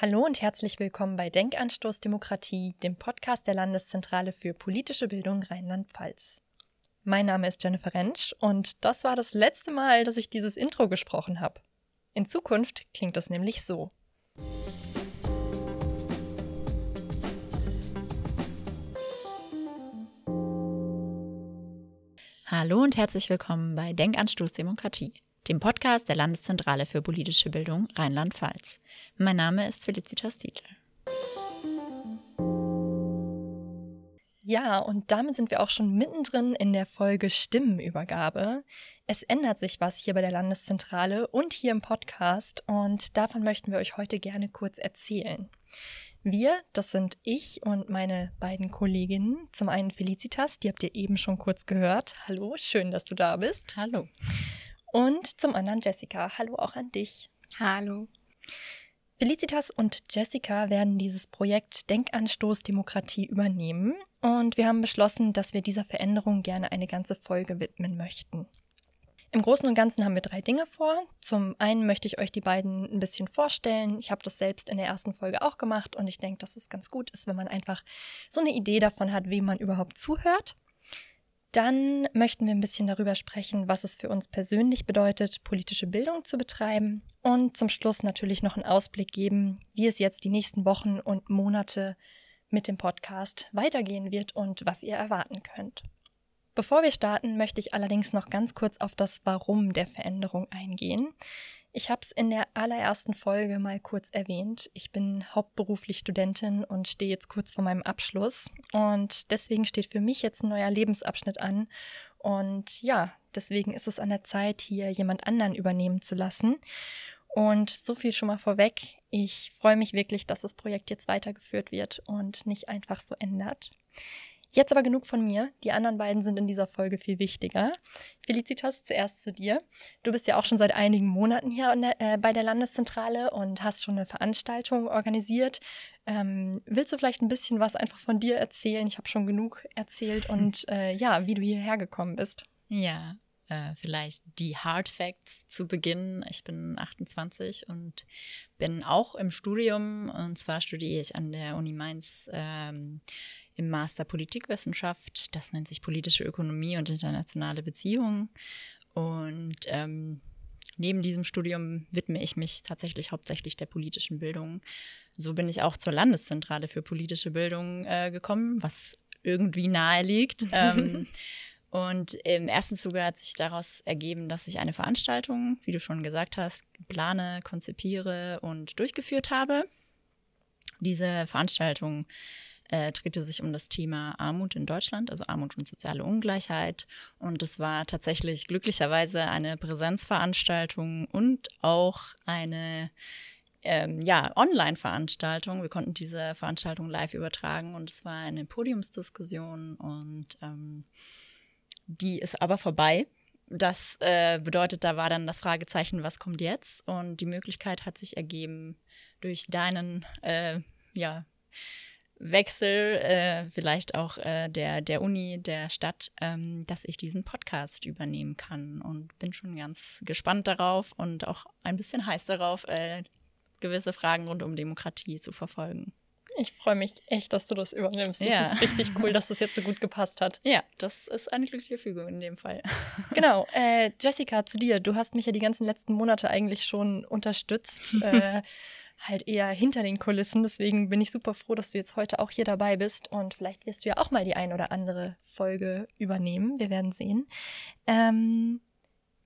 Hallo und herzlich willkommen bei Denkanstoß Demokratie, dem Podcast der Landeszentrale für politische Bildung Rheinland-Pfalz. Mein Name ist Jennifer Rentsch und das war das letzte Mal, dass ich dieses Intro gesprochen habe. In Zukunft klingt es nämlich so. Hallo und herzlich willkommen bei Denkanstoß Demokratie dem Podcast der Landeszentrale für politische Bildung Rheinland-Pfalz. Mein Name ist Felicitas Titel. Ja, und damit sind wir auch schon mittendrin in der Folge Stimmenübergabe. Es ändert sich was hier bei der Landeszentrale und hier im Podcast und davon möchten wir euch heute gerne kurz erzählen. Wir, das sind ich und meine beiden Kolleginnen. Zum einen Felicitas, die habt ihr eben schon kurz gehört. Hallo, schön, dass du da bist. Hallo. Und zum anderen Jessica. Hallo auch an dich. Hallo. Felicitas und Jessica werden dieses Projekt Denkanstoß Demokratie übernehmen und wir haben beschlossen, dass wir dieser Veränderung gerne eine ganze Folge widmen möchten. Im Großen und Ganzen haben wir drei Dinge vor. Zum einen möchte ich euch die beiden ein bisschen vorstellen. Ich habe das selbst in der ersten Folge auch gemacht und ich denke, dass es ganz gut ist, wenn man einfach so eine Idee davon hat, wem man überhaupt zuhört. Dann möchten wir ein bisschen darüber sprechen, was es für uns persönlich bedeutet, politische Bildung zu betreiben. Und zum Schluss natürlich noch einen Ausblick geben, wie es jetzt die nächsten Wochen und Monate mit dem Podcast weitergehen wird und was ihr erwarten könnt. Bevor wir starten, möchte ich allerdings noch ganz kurz auf das Warum der Veränderung eingehen. Ich habe es in der allerersten Folge mal kurz erwähnt. Ich bin hauptberuflich Studentin und stehe jetzt kurz vor meinem Abschluss. Und deswegen steht für mich jetzt ein neuer Lebensabschnitt an. Und ja, deswegen ist es an der Zeit, hier jemand anderen übernehmen zu lassen. Und so viel schon mal vorweg. Ich freue mich wirklich, dass das Projekt jetzt weitergeführt wird und nicht einfach so ändert. Jetzt aber genug von mir. Die anderen beiden sind in dieser Folge viel wichtiger. Felicitas, zuerst zu dir. Du bist ja auch schon seit einigen Monaten hier der, äh, bei der Landeszentrale und hast schon eine Veranstaltung organisiert. Ähm, willst du vielleicht ein bisschen was einfach von dir erzählen? Ich habe schon genug erzählt und äh, ja, wie du hierher gekommen bist. Ja, äh, vielleicht die Hard Facts zu Beginn. Ich bin 28 und bin auch im Studium. Und zwar studiere ich an der Uni Mainz ähm, im Master Politikwissenschaft. Das nennt sich politische Ökonomie und internationale Beziehungen. Und ähm, neben diesem Studium widme ich mich tatsächlich hauptsächlich der politischen Bildung. So bin ich auch zur Landeszentrale für politische Bildung äh, gekommen, was irgendwie nahe liegt. ähm, und im ersten Zuge hat sich daraus ergeben, dass ich eine Veranstaltung, wie du schon gesagt hast, plane, konzipiere und durchgeführt habe. Diese Veranstaltung äh, drehte sich um das Thema Armut in Deutschland, also Armut und soziale Ungleichheit. Und es war tatsächlich glücklicherweise eine Präsenzveranstaltung und auch eine ähm, ja, Online-Veranstaltung. Wir konnten diese Veranstaltung live übertragen und es war eine Podiumsdiskussion und ähm, die ist aber vorbei. Das äh, bedeutet, da war dann das Fragezeichen, was kommt jetzt? Und die Möglichkeit hat sich ergeben durch deinen, äh, ja, Wechsel, äh, vielleicht auch äh, der, der Uni, der Stadt, ähm, dass ich diesen Podcast übernehmen kann und bin schon ganz gespannt darauf und auch ein bisschen heiß darauf, äh, gewisse Fragen rund um Demokratie zu verfolgen. Ich freue mich echt, dass du das übernimmst. Das ja. ist richtig cool, dass das jetzt so gut gepasst hat. Ja, das ist eine glückliche Fügung in dem Fall. Genau. Äh, Jessica, zu dir. Du hast mich ja die ganzen letzten Monate eigentlich schon unterstützt. äh, halt eher hinter den Kulissen. Deswegen bin ich super froh, dass du jetzt heute auch hier dabei bist und vielleicht wirst du ja auch mal die ein oder andere Folge übernehmen. Wir werden sehen. Ähm,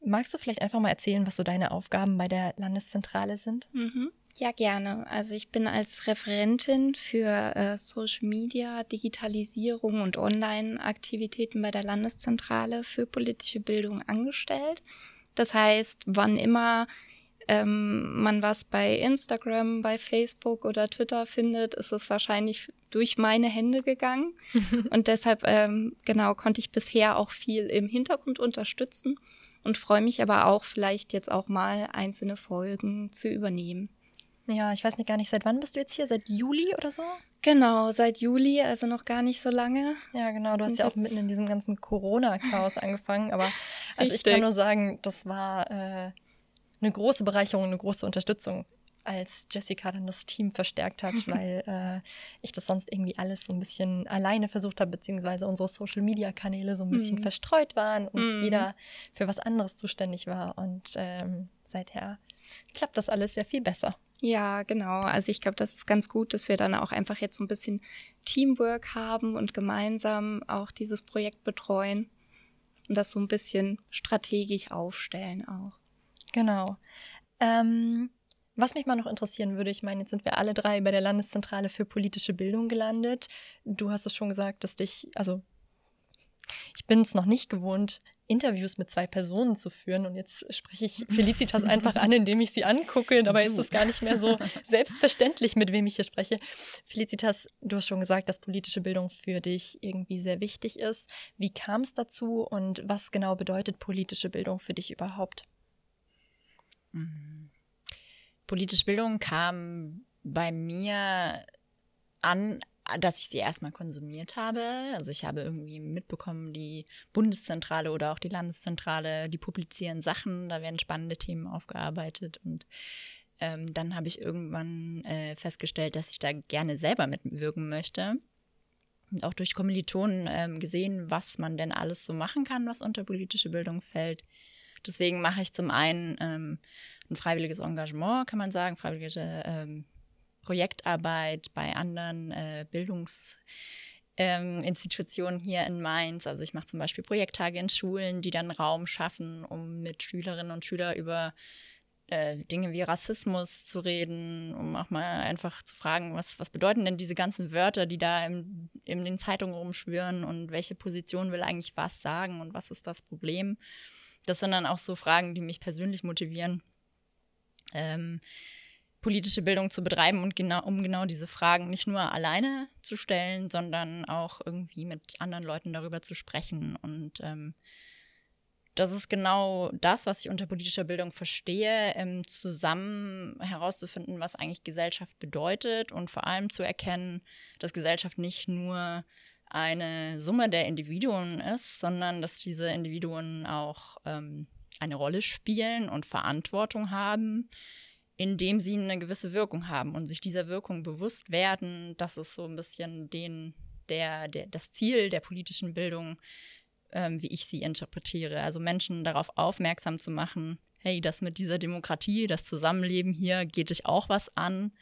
magst du vielleicht einfach mal erzählen, was so deine Aufgaben bei der Landeszentrale sind? Mhm. Ja, gerne. Also ich bin als Referentin für äh, Social Media, Digitalisierung und Online-Aktivitäten bei der Landeszentrale für politische Bildung angestellt. Das heißt, wann immer ähm, man was bei Instagram, bei Facebook oder Twitter findet, ist es wahrscheinlich durch meine Hände gegangen. und deshalb, ähm, genau, konnte ich bisher auch viel im Hintergrund unterstützen und freue mich aber auch, vielleicht jetzt auch mal einzelne Folgen zu übernehmen. Ja, ich weiß nicht gar nicht, seit wann bist du jetzt hier? Seit Juli oder so? Genau, seit Juli, also noch gar nicht so lange. Ja, genau, du hast ja auch mitten in diesem ganzen Corona-Chaos angefangen, aber also Richtig. ich kann nur sagen, das war äh, eine große Bereicherung, eine große Unterstützung als Jessica dann das Team verstärkt hat, weil äh, ich das sonst irgendwie alles so ein bisschen alleine versucht habe, beziehungsweise unsere Social-Media-Kanäle so ein bisschen mhm. verstreut waren und mhm. jeder für was anderes zuständig war. Und ähm, seither klappt das alles sehr viel besser. Ja, genau. Also ich glaube, das ist ganz gut, dass wir dann auch einfach jetzt so ein bisschen Teamwork haben und gemeinsam auch dieses Projekt betreuen und das so ein bisschen strategisch aufstellen auch. Genau. Ähm, was mich mal noch interessieren würde, ich meine, jetzt sind wir alle drei bei der Landeszentrale für politische Bildung gelandet. Du hast es schon gesagt, dass dich, also ich bin es noch nicht gewohnt, Interviews mit zwei Personen zu führen. Und jetzt spreche ich Felicitas einfach an, indem ich sie angucke. Dabei ist es gar nicht mehr so selbstverständlich, mit wem ich hier spreche. Felicitas, du hast schon gesagt, dass politische Bildung für dich irgendwie sehr wichtig ist. Wie kam es dazu und was genau bedeutet politische Bildung für dich überhaupt? Mhm. Politische Bildung kam bei mir an, dass ich sie erstmal konsumiert habe. Also ich habe irgendwie mitbekommen, die Bundeszentrale oder auch die Landeszentrale, die publizieren Sachen, da werden spannende Themen aufgearbeitet und ähm, dann habe ich irgendwann äh, festgestellt, dass ich da gerne selber mitwirken möchte. Und auch durch Kommilitonen ähm, gesehen, was man denn alles so machen kann, was unter politische Bildung fällt. Deswegen mache ich zum einen ähm, ein freiwilliges Engagement, kann man sagen, freiwillige ähm, Projektarbeit bei anderen äh, Bildungsinstitutionen ähm, hier in Mainz. Also ich mache zum Beispiel Projekttage in Schulen, die dann Raum schaffen, um mit Schülerinnen und Schülern über äh, Dinge wie Rassismus zu reden, um auch mal einfach zu fragen, was, was bedeuten denn diese ganzen Wörter, die da im, in den Zeitungen rumschwirren und welche Position will eigentlich was sagen und was ist das Problem. Das sind dann auch so Fragen, die mich persönlich motivieren. Ähm, politische Bildung zu betreiben und genau, um genau diese Fragen nicht nur alleine zu stellen, sondern auch irgendwie mit anderen Leuten darüber zu sprechen. Und ähm, das ist genau das, was ich unter politischer Bildung verstehe, ähm, zusammen herauszufinden, was eigentlich Gesellschaft bedeutet und vor allem zu erkennen, dass Gesellschaft nicht nur eine Summe der Individuen ist, sondern dass diese Individuen auch ähm, eine Rolle spielen und Verantwortung haben indem sie eine gewisse Wirkung haben und sich dieser Wirkung bewusst werden. Das ist so ein bisschen den, der, der, das Ziel der politischen Bildung, ähm, wie ich sie interpretiere. Also Menschen darauf aufmerksam zu machen, hey, das mit dieser Demokratie, das Zusammenleben hier geht dich auch was an.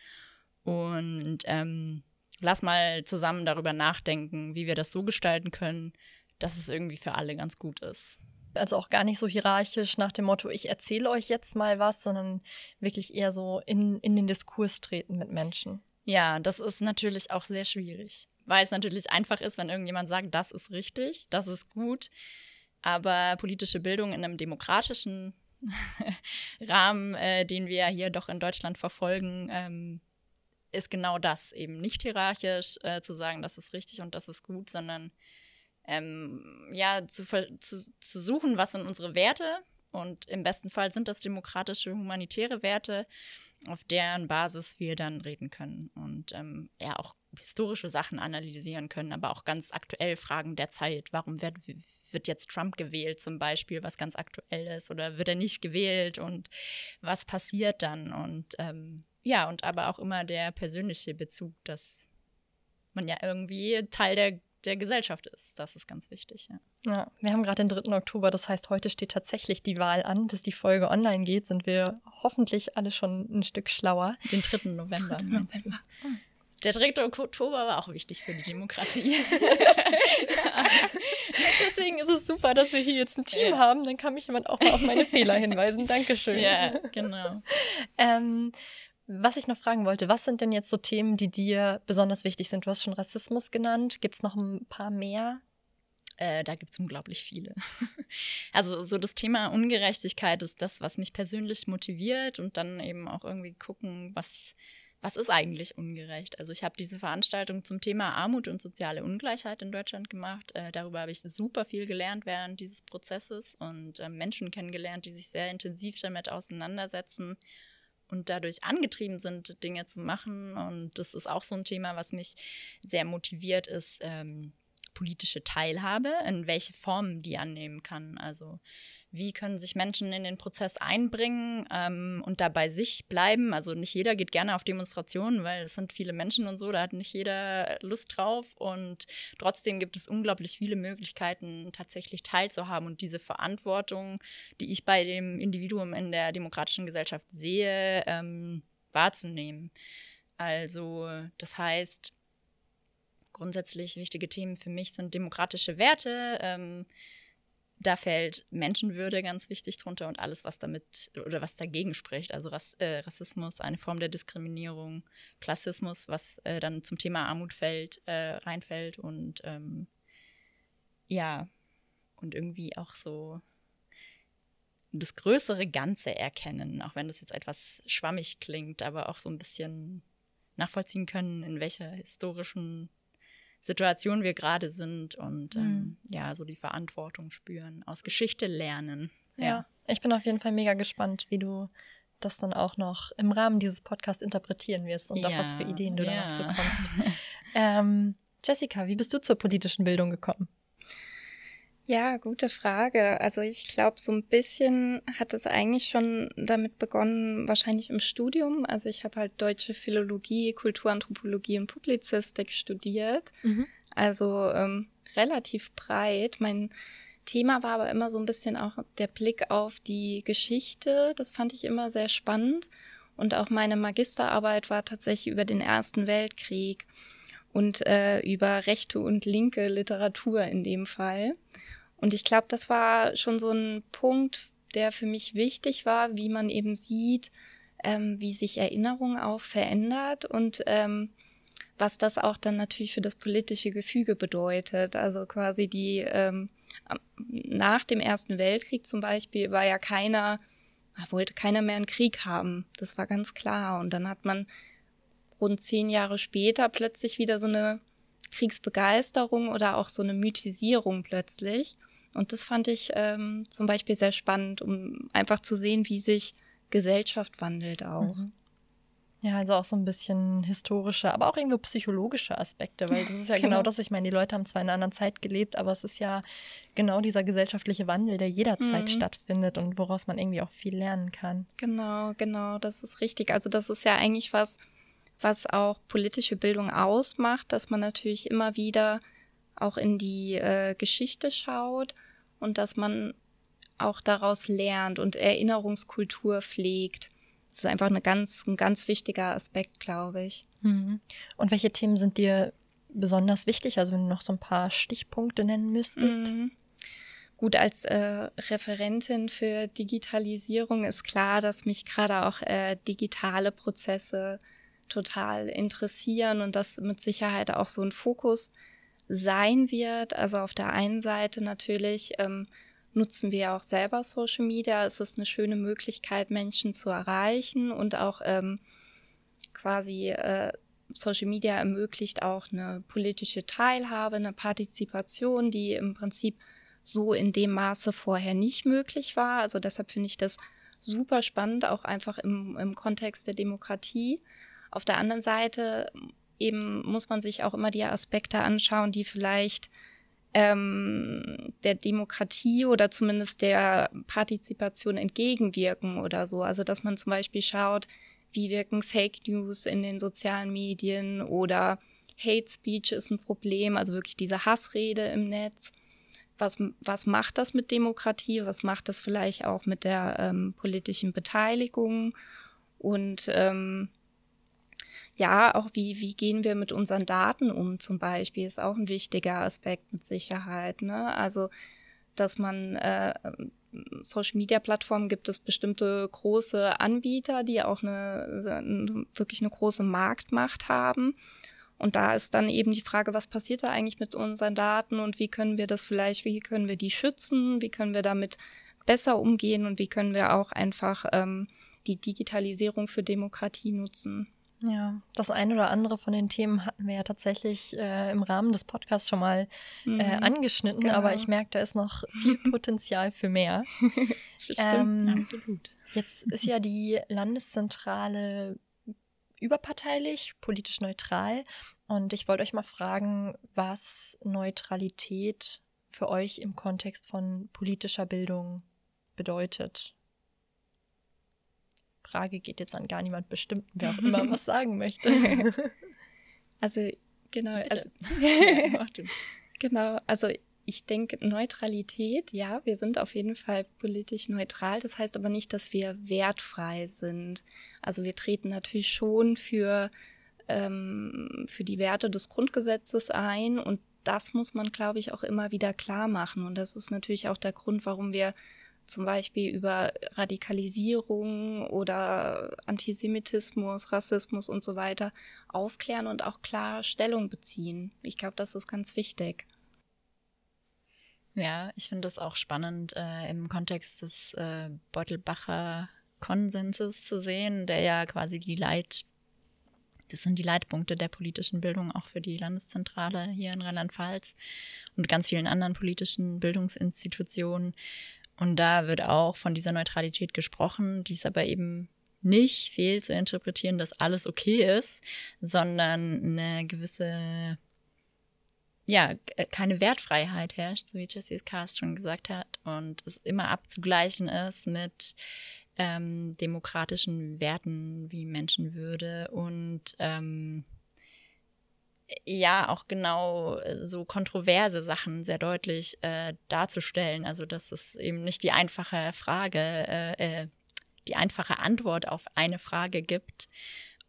Und ähm, lass mal zusammen darüber nachdenken, wie wir das so gestalten können, dass es irgendwie für alle ganz gut ist. Also auch gar nicht so hierarchisch nach dem Motto, ich erzähle euch jetzt mal was, sondern wirklich eher so in, in den Diskurs treten mit Menschen. Ja, das ist natürlich auch sehr schwierig, weil es natürlich einfach ist, wenn irgendjemand sagt, das ist richtig, das ist gut. Aber politische Bildung in einem demokratischen Rahmen, äh, den wir hier doch in Deutschland verfolgen, ähm, ist genau das, eben nicht hierarchisch äh, zu sagen, das ist richtig und das ist gut, sondern ähm, ja, zu, zu, zu suchen, was sind unsere Werte. Und im besten Fall sind das demokratische, humanitäre Werte, auf deren Basis wir dann reden können und ähm, ja auch historische Sachen analysieren können, aber auch ganz aktuell Fragen der Zeit. Warum wird, wird jetzt Trump gewählt zum Beispiel, was ganz aktuell ist, oder wird er nicht gewählt und was passiert dann? Und ähm, ja, und aber auch immer der persönliche Bezug, dass man ja irgendwie Teil der der Gesellschaft ist. Das ist ganz wichtig. Ja, ja wir haben gerade den 3. Oktober, das heißt, heute steht tatsächlich die Wahl an. Bis die Folge online geht, sind wir hoffentlich alle schon ein Stück schlauer. Den 3. November. 3. November. Der 3. Oktober war auch wichtig für die Demokratie. Deswegen ist es super, dass wir hier jetzt ein Team ja. haben. Dann kann mich jemand auch mal auf meine Fehler hinweisen. Dankeschön. Ja, genau. ähm, was ich noch fragen wollte, was sind denn jetzt so Themen, die dir besonders wichtig sind? Du hast schon Rassismus genannt. Gibt es noch ein paar mehr? Äh, da gibt es unglaublich viele. also so das Thema Ungerechtigkeit ist das, was mich persönlich motiviert und dann eben auch irgendwie gucken, was, was ist eigentlich ungerecht. Also ich habe diese Veranstaltung zum Thema Armut und soziale Ungleichheit in Deutschland gemacht. Äh, darüber habe ich super viel gelernt während dieses Prozesses und äh, Menschen kennengelernt, die sich sehr intensiv damit auseinandersetzen und dadurch angetrieben sind, Dinge zu machen. Und das ist auch so ein Thema, was mich sehr motiviert, ist ähm, politische Teilhabe, in welche Form die annehmen kann. Also wie können sich Menschen in den Prozess einbringen ähm, und da bei sich bleiben. Also nicht jeder geht gerne auf Demonstrationen, weil es sind viele Menschen und so, da hat nicht jeder Lust drauf. Und trotzdem gibt es unglaublich viele Möglichkeiten, tatsächlich teilzuhaben und diese Verantwortung, die ich bei dem Individuum in der demokratischen Gesellschaft sehe, ähm, wahrzunehmen. Also das heißt, grundsätzlich wichtige Themen für mich sind demokratische Werte. Ähm, da fällt Menschenwürde ganz wichtig drunter und alles, was damit oder was dagegen spricht. Also Rass, äh, Rassismus, eine Form der Diskriminierung, Klassismus, was äh, dann zum Thema Armut fällt, äh, reinfällt und ähm, ja, und irgendwie auch so das größere Ganze erkennen, auch wenn das jetzt etwas schwammig klingt, aber auch so ein bisschen nachvollziehen können, in welcher historischen Situation wir gerade sind und mhm. ähm, ja, so die Verantwortung spüren, aus Geschichte lernen. Ja. ja, ich bin auf jeden Fall mega gespannt, wie du das dann auch noch im Rahmen dieses Podcasts interpretieren wirst und ja, auf was für Ideen du ja. da noch so kommst. ähm, Jessica, wie bist du zur politischen Bildung gekommen? Ja, gute Frage. Also ich glaube, so ein bisschen hat es eigentlich schon damit begonnen, wahrscheinlich im Studium. Also ich habe halt deutsche Philologie, Kulturanthropologie und Publizistik studiert. Mhm. Also ähm, relativ breit. Mein Thema war aber immer so ein bisschen auch der Blick auf die Geschichte. Das fand ich immer sehr spannend. Und auch meine Magisterarbeit war tatsächlich über den Ersten Weltkrieg und äh, über rechte und linke Literatur in dem Fall. Und ich glaube, das war schon so ein Punkt, der für mich wichtig war, wie man eben sieht, ähm, wie sich Erinnerung auch verändert und ähm, was das auch dann natürlich für das politische Gefüge bedeutet. Also quasi die ähm, nach dem Ersten Weltkrieg zum Beispiel war ja keiner, wollte keiner mehr einen Krieg haben. Das war ganz klar. Und dann hat man rund zehn Jahre später plötzlich wieder so eine Kriegsbegeisterung oder auch so eine Mythisierung plötzlich. Und das fand ich ähm, zum Beispiel sehr spannend, um einfach zu sehen, wie sich Gesellschaft wandelt auch. Mhm. Ja, also auch so ein bisschen historische, aber auch irgendwo psychologische Aspekte, weil das ist ja genau. genau das. Ich meine, die Leute haben zwar in einer anderen Zeit gelebt, aber es ist ja genau dieser gesellschaftliche Wandel, der jederzeit mhm. stattfindet und woraus man irgendwie auch viel lernen kann. Genau, genau, das ist richtig. Also das ist ja eigentlich was, was auch politische Bildung ausmacht, dass man natürlich immer wieder auch in die äh, Geschichte schaut und dass man auch daraus lernt und Erinnerungskultur pflegt. Das ist einfach eine ganz, ein ganz wichtiger Aspekt, glaube ich. Mhm. Und welche Themen sind dir besonders wichtig? Also wenn du noch so ein paar Stichpunkte nennen müsstest. Mhm. Gut, als äh, Referentin für Digitalisierung ist klar, dass mich gerade auch äh, digitale Prozesse total interessieren und das mit Sicherheit auch so ein Fokus sein wird. Also auf der einen Seite natürlich ähm, nutzen wir auch selber Social Media. Es ist eine schöne Möglichkeit, Menschen zu erreichen und auch ähm, quasi äh, Social Media ermöglicht auch eine politische Teilhabe, eine Partizipation, die im Prinzip so in dem Maße vorher nicht möglich war. Also deshalb finde ich das super spannend, auch einfach im, im Kontext der Demokratie. Auf der anderen Seite eben muss man sich auch immer die Aspekte anschauen, die vielleicht ähm, der Demokratie oder zumindest der Partizipation entgegenwirken oder so. Also dass man zum Beispiel schaut, wie wirken Fake News in den sozialen Medien oder Hate Speech ist ein Problem, also wirklich diese Hassrede im Netz. Was, was macht das mit Demokratie? Was macht das vielleicht auch mit der ähm, politischen Beteiligung? Und ähm, ja, auch wie, wie gehen wir mit unseren Daten um zum Beispiel, ist auch ein wichtiger Aspekt mit Sicherheit. Ne? Also, dass man äh, Social Media Plattformen gibt es bestimmte große Anbieter, die auch eine, wirklich eine große Marktmacht haben. Und da ist dann eben die Frage, was passiert da eigentlich mit unseren Daten und wie können wir das vielleicht, wie können wir die schützen, wie können wir damit besser umgehen und wie können wir auch einfach ähm, die Digitalisierung für Demokratie nutzen. Ja, das eine oder andere von den Themen hatten wir ja tatsächlich äh, im Rahmen des Podcasts schon mal äh, mhm, angeschnitten, genau. aber ich merke, da ist noch viel Potenzial für mehr. Stimmt, ähm, absolut. Jetzt ist ja die Landeszentrale überparteilich, politisch neutral. Und ich wollte euch mal fragen, was Neutralität für euch im Kontext von politischer Bildung bedeutet. Frage geht jetzt an gar niemand bestimmten, wer auch immer was sagen möchte. Also genau, also, ja, genau, also ich denke, Neutralität, ja, wir sind auf jeden Fall politisch neutral. Das heißt aber nicht, dass wir wertfrei sind. Also wir treten natürlich schon für, ähm, für die Werte des Grundgesetzes ein und das muss man, glaube ich, auch immer wieder klar machen. Und das ist natürlich auch der Grund, warum wir zum Beispiel über Radikalisierung oder Antisemitismus, Rassismus und so weiter aufklären und auch klar Stellung beziehen. Ich glaube, das ist ganz wichtig. Ja, ich finde das auch spannend äh, im Kontext des äh, Beutelbacher Konsenses zu sehen, der ja quasi die Leit, das sind die Leitpunkte der politischen Bildung auch für die Landeszentrale hier in Rheinland-Pfalz und ganz vielen anderen politischen Bildungsinstitutionen. Und da wird auch von dieser Neutralität gesprochen, die ist aber eben nicht fehl zu interpretieren, dass alles okay ist, sondern eine gewisse ja, äh, keine Wertfreiheit herrscht, so wie Jesse Cast schon gesagt hat, und es immer abzugleichen ist mit ähm, demokratischen Werten wie Menschenwürde und ähm, ja auch genau so kontroverse Sachen sehr deutlich äh, darzustellen. Also dass es eben nicht die einfache Frage, äh, äh, die einfache Antwort auf eine Frage gibt,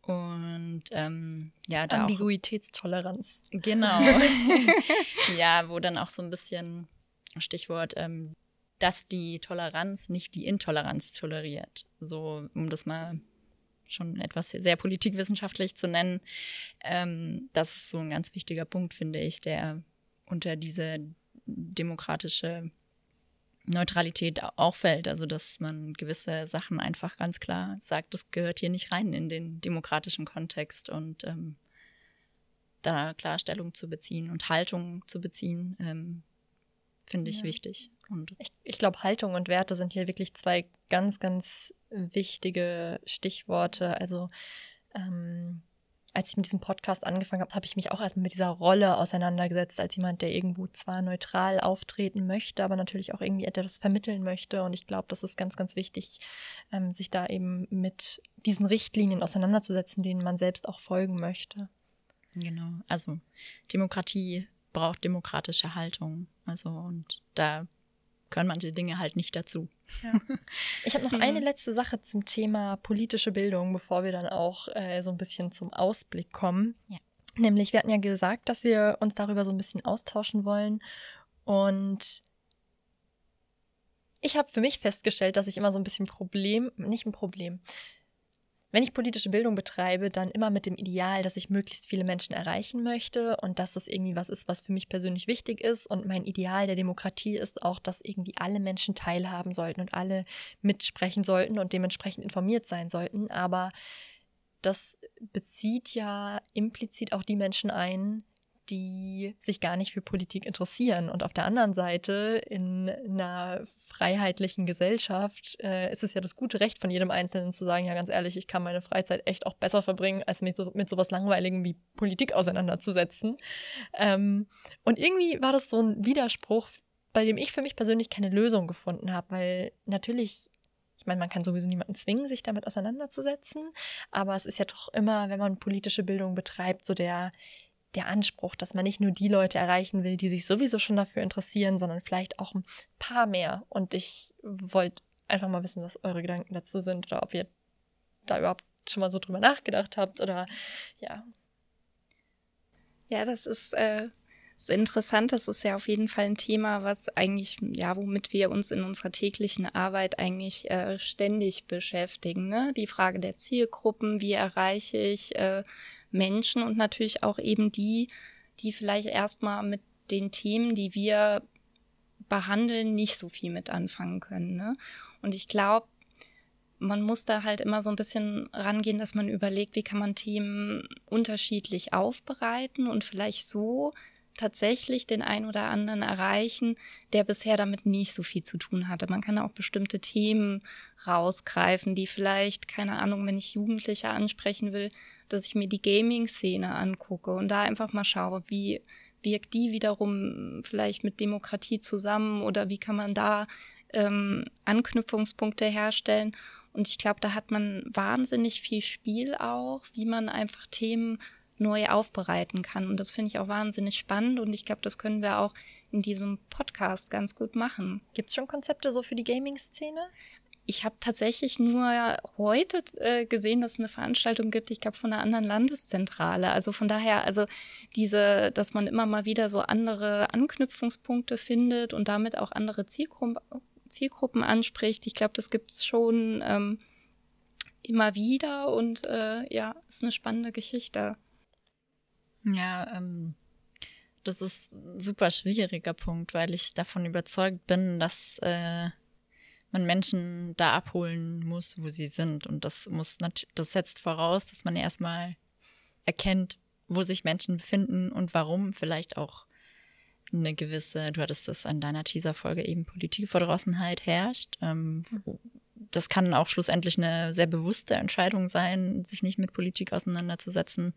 und ähm, ja, da Ambiguitätstoleranz. Auch, genau. ja, wo dann auch so ein bisschen Stichwort, ähm, dass die Toleranz nicht die Intoleranz toleriert. So, um das mal schon etwas sehr politikwissenschaftlich zu nennen. Ähm, das ist so ein ganz wichtiger Punkt, finde ich, der unter diese demokratische Neutralität auch fällt. Also dass man gewisse Sachen einfach ganz klar sagt, das gehört hier nicht rein in den demokratischen Kontext und ähm, da Klarstellung zu beziehen und Haltung zu beziehen, ähm, finde ich ja. wichtig. Und ich, ich glaube, Haltung und Werte sind hier wirklich zwei ganz, ganz wichtige Stichworte. Also ähm, als ich mit diesem Podcast angefangen habe, habe ich mich auch erstmal mit dieser Rolle auseinandergesetzt, als jemand, der irgendwo zwar neutral auftreten möchte, aber natürlich auch irgendwie etwas vermitteln möchte. Und ich glaube, das ist ganz, ganz wichtig, ähm, sich da eben mit diesen Richtlinien auseinanderzusetzen, denen man selbst auch folgen möchte. Genau. Also Demokratie braucht demokratische Haltung. Also und da können manche Dinge halt nicht dazu. Ja. Ich habe noch eine letzte Sache zum Thema politische Bildung, bevor wir dann auch äh, so ein bisschen zum Ausblick kommen. Ja. Nämlich, wir hatten ja gesagt, dass wir uns darüber so ein bisschen austauschen wollen. Und ich habe für mich festgestellt, dass ich immer so ein bisschen Problem, nicht ein Problem, wenn ich politische Bildung betreibe, dann immer mit dem Ideal, dass ich möglichst viele Menschen erreichen möchte und dass das irgendwie was ist, was für mich persönlich wichtig ist. Und mein Ideal der Demokratie ist auch, dass irgendwie alle Menschen teilhaben sollten und alle mitsprechen sollten und dementsprechend informiert sein sollten. Aber das bezieht ja implizit auch die Menschen ein, die sich gar nicht für Politik interessieren. Und auf der anderen Seite, in einer freiheitlichen Gesellschaft, äh, ist es ja das gute Recht von jedem Einzelnen zu sagen, ja ganz ehrlich, ich kann meine Freizeit echt auch besser verbringen, als mich so, mit sowas Langweiligem wie Politik auseinanderzusetzen. Ähm, und irgendwie war das so ein Widerspruch, bei dem ich für mich persönlich keine Lösung gefunden habe, weil natürlich ich meine, man kann sowieso niemanden zwingen, sich damit auseinanderzusetzen, aber es ist ja doch immer, wenn man politische Bildung betreibt, so der der Anspruch, dass man nicht nur die Leute erreichen will, die sich sowieso schon dafür interessieren, sondern vielleicht auch ein paar mehr. Und ich wollte einfach mal wissen, was eure Gedanken dazu sind oder ob ihr da überhaupt schon mal so drüber nachgedacht habt oder ja. Ja, das ist, äh, ist interessant. Das ist ja auf jeden Fall ein Thema, was eigentlich, ja, womit wir uns in unserer täglichen Arbeit eigentlich äh, ständig beschäftigen. Ne? Die Frage der Zielgruppen, wie erreiche ich äh, Menschen und natürlich auch eben die, die vielleicht erstmal mit den Themen, die wir behandeln, nicht so viel mit anfangen können. Ne? Und ich glaube, man muss da halt immer so ein bisschen rangehen, dass man überlegt, wie kann man Themen unterschiedlich aufbereiten und vielleicht so tatsächlich den einen oder anderen erreichen, der bisher damit nicht so viel zu tun hatte. Man kann auch bestimmte Themen rausgreifen, die vielleicht, keine Ahnung, wenn ich Jugendliche ansprechen will, dass ich mir die Gaming-Szene angucke und da einfach mal schaue, wie wirkt die wiederum vielleicht mit Demokratie zusammen oder wie kann man da ähm, Anknüpfungspunkte herstellen. Und ich glaube, da hat man wahnsinnig viel Spiel auch, wie man einfach Themen neu aufbereiten kann. Und das finde ich auch wahnsinnig spannend und ich glaube, das können wir auch in diesem Podcast ganz gut machen. Gibt es schon Konzepte so für die Gaming-Szene? Ich habe tatsächlich nur heute äh, gesehen, dass es eine Veranstaltung gibt, ich glaube, von einer anderen Landeszentrale. Also von daher, also diese, dass man immer mal wieder so andere Anknüpfungspunkte findet und damit auch andere Zielgruppen, Zielgruppen anspricht. Ich glaube, das gibt es schon ähm, immer wieder und äh, ja, ist eine spannende Geschichte. Ja, ähm, das ist ein super schwieriger Punkt, weil ich davon überzeugt bin, dass äh, man Menschen da abholen muss, wo sie sind. Und das muss das setzt voraus, dass man erstmal erkennt, wo sich Menschen befinden und warum vielleicht auch eine gewisse, du hattest das an deiner Teaser-Folge eben, Politikverdrossenheit herrscht. Ähm, das kann auch schlussendlich eine sehr bewusste Entscheidung sein, sich nicht mit Politik auseinanderzusetzen.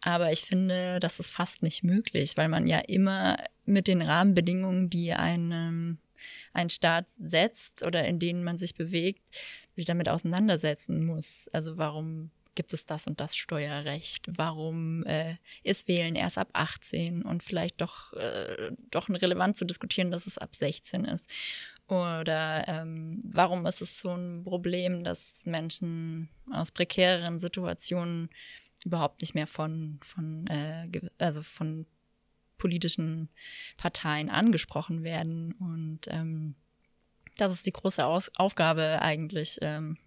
Aber ich finde, das ist fast nicht möglich, weil man ja immer mit den Rahmenbedingungen, die einem ein Staat setzt oder in denen man sich bewegt, sich damit auseinandersetzen muss. Also warum gibt es das und das Steuerrecht? Warum äh, ist Wählen erst ab 18 und vielleicht doch, äh, doch relevant zu diskutieren, dass es ab 16 ist? Oder ähm, warum ist es so ein Problem, dass Menschen aus prekäreren Situationen überhaupt nicht mehr von, von äh, also von politischen Parteien angesprochen werden. Und ähm, das ist die große Aus Aufgabe eigentlich, ähm,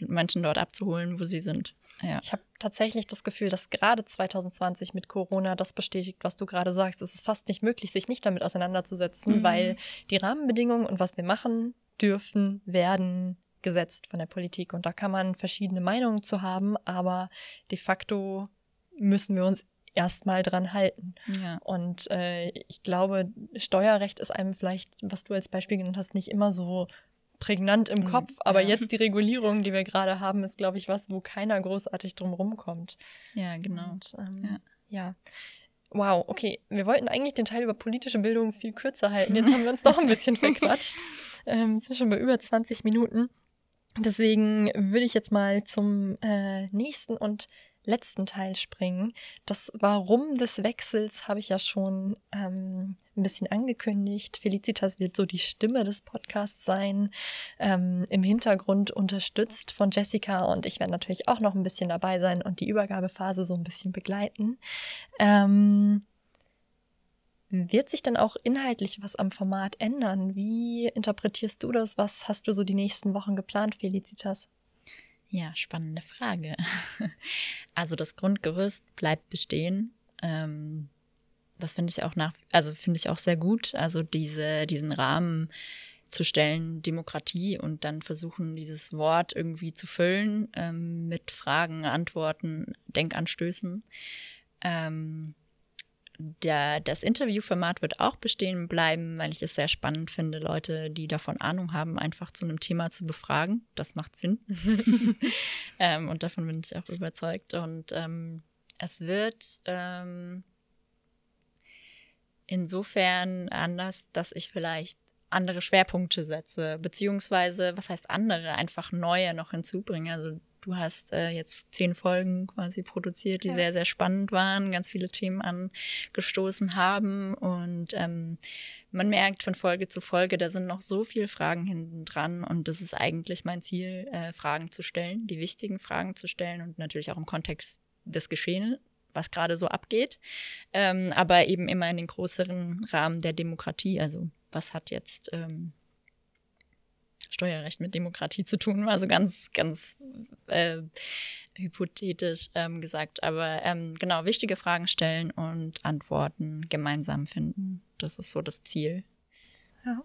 Menschen dort abzuholen, wo sie sind. Ja. Ich habe tatsächlich das Gefühl, dass gerade 2020 mit Corona das bestätigt, was du gerade sagst. Es ist fast nicht möglich, sich nicht damit auseinanderzusetzen, mhm. weil die Rahmenbedingungen und was wir machen dürfen, werden gesetzt von der Politik. Und da kann man verschiedene Meinungen zu haben, aber de facto müssen wir uns erstmal dran halten. Ja. Und äh, ich glaube, Steuerrecht ist einem vielleicht, was du als Beispiel genannt hast, nicht immer so prägnant im mhm. Kopf. Aber ja. jetzt die Regulierung, die wir gerade haben, ist, glaube ich, was, wo keiner großartig drum rumkommt. Ja, genau. Und, ähm, ja. ja. Wow, okay. Wir wollten eigentlich den Teil über politische Bildung viel kürzer halten. Jetzt haben wir uns doch ein bisschen verquatscht. Ähm, sind schon bei über 20 Minuten. Deswegen würde ich jetzt mal zum äh, nächsten und letzten Teil springen. Das Warum des Wechsels habe ich ja schon ähm, ein bisschen angekündigt. Felicitas wird so die Stimme des Podcasts sein, ähm, im Hintergrund unterstützt von Jessica und ich werde natürlich auch noch ein bisschen dabei sein und die Übergabephase so ein bisschen begleiten. Ähm, wird sich dann auch inhaltlich was am Format ändern? Wie interpretierst du das? Was hast du so die nächsten Wochen geplant, Felicitas? Ja, spannende Frage. Also das Grundgerüst bleibt bestehen. Ähm, das finde ich auch nach, also finde ich auch sehr gut. Also diese, diesen Rahmen zu stellen, Demokratie und dann versuchen, dieses Wort irgendwie zu füllen ähm, mit Fragen, Antworten, Denkanstößen. Ähm, der, das Interviewformat wird auch bestehen bleiben, weil ich es sehr spannend finde, Leute, die davon Ahnung haben, einfach zu einem Thema zu befragen. Das macht Sinn. ähm, und davon bin ich auch überzeugt. Und ähm, es wird ähm, insofern anders, dass ich vielleicht andere Schwerpunkte setze, beziehungsweise, was heißt andere, einfach neue noch hinzubringe. Also Du hast äh, jetzt zehn Folgen quasi produziert, die ja. sehr, sehr spannend waren, ganz viele Themen angestoßen haben. Und ähm, man merkt von Folge zu Folge, da sind noch so viele Fragen hinten dran. Und das ist eigentlich mein Ziel, äh, Fragen zu stellen, die wichtigen Fragen zu stellen und natürlich auch im Kontext des Geschehenen was gerade so abgeht, ähm, aber eben immer in den größeren Rahmen der Demokratie. Also was hat jetzt ähm, Steuerrecht mit Demokratie zu tun, also ganz, ganz äh, hypothetisch ähm, gesagt. Aber ähm, genau, wichtige Fragen stellen und Antworten gemeinsam finden. Das ist so das Ziel. Ja.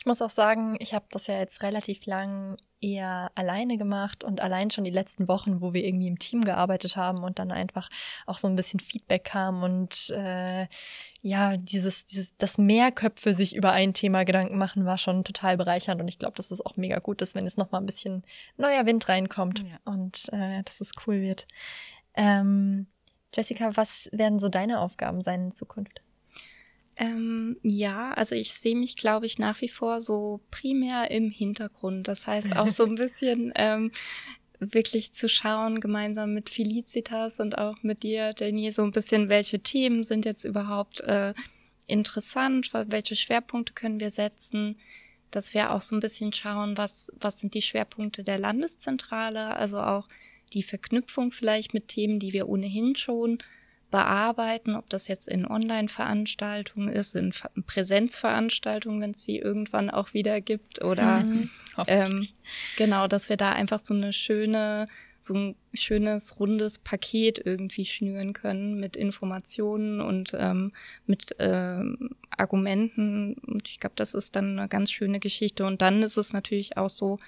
Ich muss auch sagen, ich habe das ja jetzt relativ lang eher alleine gemacht und allein schon die letzten Wochen, wo wir irgendwie im Team gearbeitet haben und dann einfach auch so ein bisschen Feedback kam und äh, ja, dieses, dieses, das Mehrköpfe sich über ein Thema Gedanken machen, war schon total bereichernd und ich glaube, dass es auch mega gut ist, wenn es nochmal ein bisschen neuer Wind reinkommt ja. und äh, dass es cool wird. Ähm, Jessica, was werden so deine Aufgaben sein in Zukunft? Ähm, ja, also ich sehe mich, glaube ich, nach wie vor so primär im Hintergrund. Das heißt auch so ein bisschen ähm, wirklich zu schauen, gemeinsam mit Felicitas und auch mit dir, Jenny, so ein bisschen, welche Themen sind jetzt überhaupt äh, interessant, welche Schwerpunkte können wir setzen, dass wir auch so ein bisschen schauen, was, was sind die Schwerpunkte der Landeszentrale, also auch die Verknüpfung vielleicht mit Themen, die wir ohnehin schon bearbeiten, ob das jetzt in Online-Veranstaltungen ist, in Präsenzveranstaltungen, wenn es sie irgendwann auch wieder gibt, oder mhm, ähm, genau, dass wir da einfach so eine schöne, so ein schönes rundes Paket irgendwie schnüren können mit Informationen und ähm, mit ähm, Argumenten. Und ich glaube, das ist dann eine ganz schöne Geschichte. Und dann ist es natürlich auch so,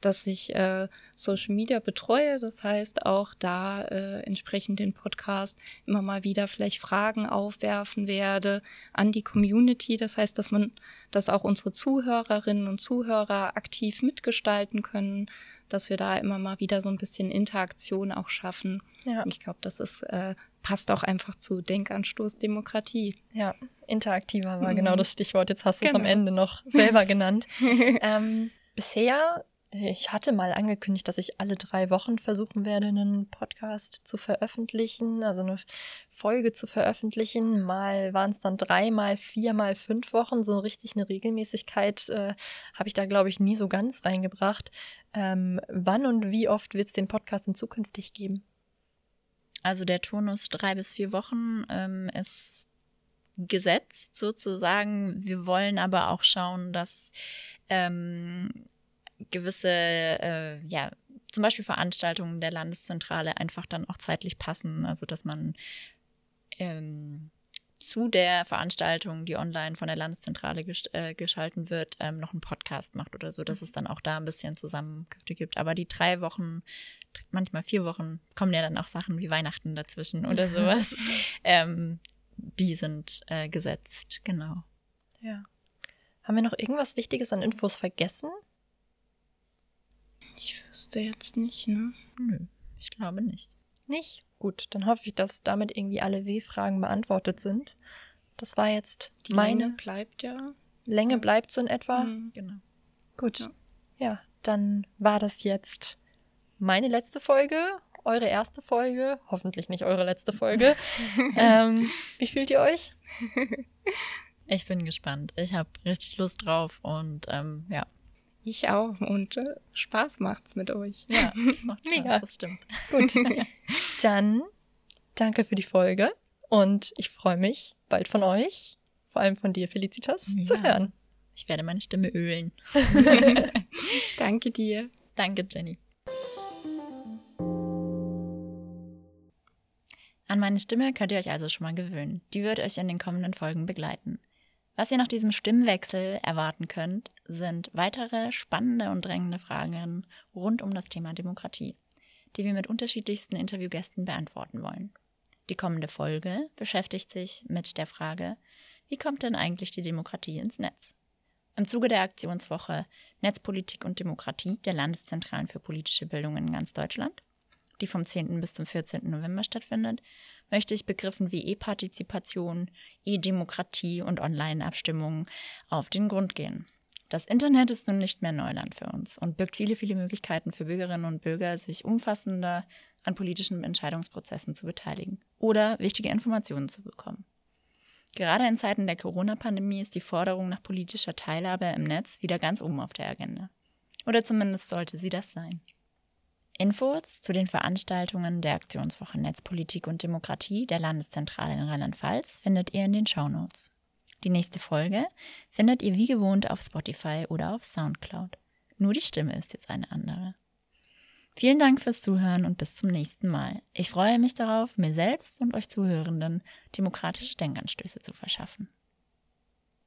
dass ich äh, Social Media betreue. Das heißt, auch da äh, entsprechend den Podcast immer mal wieder vielleicht Fragen aufwerfen werde an die Community. Das heißt, dass man, dass auch unsere Zuhörerinnen und Zuhörer aktiv mitgestalten können, dass wir da immer mal wieder so ein bisschen Interaktion auch schaffen. Ja. Ich glaube, das ist äh, passt auch einfach zu Denkanstoß Demokratie. Ja, interaktiver war mhm. genau das Stichwort. Jetzt hast du genau. es am. Ende noch selber genannt. ähm, bisher ich hatte mal angekündigt, dass ich alle drei Wochen versuchen werde, einen Podcast zu veröffentlichen, also eine Folge zu veröffentlichen. Mal waren es dann drei, mal vier, mal fünf Wochen. So richtig eine Regelmäßigkeit äh, habe ich da, glaube ich, nie so ganz reingebracht. Ähm, wann und wie oft wird es den Podcast in zukünftig geben? Also der Turnus drei bis vier Wochen ähm, ist gesetzt sozusagen. Wir wollen aber auch schauen, dass ähm, gewisse, äh, ja, zum Beispiel Veranstaltungen der Landeszentrale einfach dann auch zeitlich passen. Also dass man ähm, zu der Veranstaltung, die online von der Landeszentrale ges äh, geschalten wird, ähm, noch einen Podcast macht oder so, dass es dann auch da ein bisschen Zusammenkünfte gibt. Aber die drei Wochen, manchmal vier Wochen, kommen ja dann auch Sachen wie Weihnachten dazwischen oder sowas. ähm, die sind äh, gesetzt, genau. Ja. Haben wir noch irgendwas Wichtiges an Infos vergessen? Ich wüsste jetzt nicht, ne? Nö, ich glaube nicht. Nicht? Gut, dann hoffe ich, dass damit irgendwie alle W-Fragen beantwortet sind. Das war jetzt Die meine. Länge bleibt ja. Länge ja. bleibt so in etwa. Mhm, genau. Gut. Ja. ja, dann war das jetzt meine letzte Folge, eure erste Folge, hoffentlich nicht eure letzte Folge. ähm, wie fühlt ihr euch? Ich bin gespannt. Ich habe richtig Lust drauf und ähm, ja, ich auch. Und äh, Spaß macht's mit euch. Ja, macht Mega. das stimmt. Gut. Dann danke für die Folge und ich freue mich bald von euch, vor allem von dir, Felicitas, ja. zu hören. Ich werde meine Stimme ölen. danke dir. Danke, Jenny. An meine Stimme könnt ihr euch also schon mal gewöhnen. Die wird euch in den kommenden Folgen begleiten. Was ihr nach diesem Stimmwechsel erwarten könnt, sind weitere spannende und drängende Fragen rund um das Thema Demokratie, die wir mit unterschiedlichsten Interviewgästen beantworten wollen. Die kommende Folge beschäftigt sich mit der Frage, wie kommt denn eigentlich die Demokratie ins Netz? Im Zuge der Aktionswoche Netzpolitik und Demokratie der Landeszentralen für politische Bildung in ganz Deutschland, die vom 10. bis zum 14. November stattfindet, möchte ich Begriffen wie E-Partizipation, E-Demokratie und Online-Abstimmungen auf den Grund gehen. Das Internet ist nun nicht mehr Neuland für uns und birgt viele, viele Möglichkeiten für Bürgerinnen und Bürger, sich umfassender an politischen Entscheidungsprozessen zu beteiligen oder wichtige Informationen zu bekommen. Gerade in Zeiten der Corona-Pandemie ist die Forderung nach politischer Teilhabe im Netz wieder ganz oben auf der Agenda. Oder zumindest sollte sie das sein. Infos zu den Veranstaltungen der Aktionswoche Netzpolitik und Demokratie der Landeszentrale in Rheinland-Pfalz findet ihr in den Shownotes. Die nächste Folge findet ihr wie gewohnt auf Spotify oder auf Soundcloud. Nur die Stimme ist jetzt eine andere. Vielen Dank fürs Zuhören und bis zum nächsten Mal. Ich freue mich darauf, mir selbst und euch Zuhörenden demokratische Denkanstöße zu verschaffen.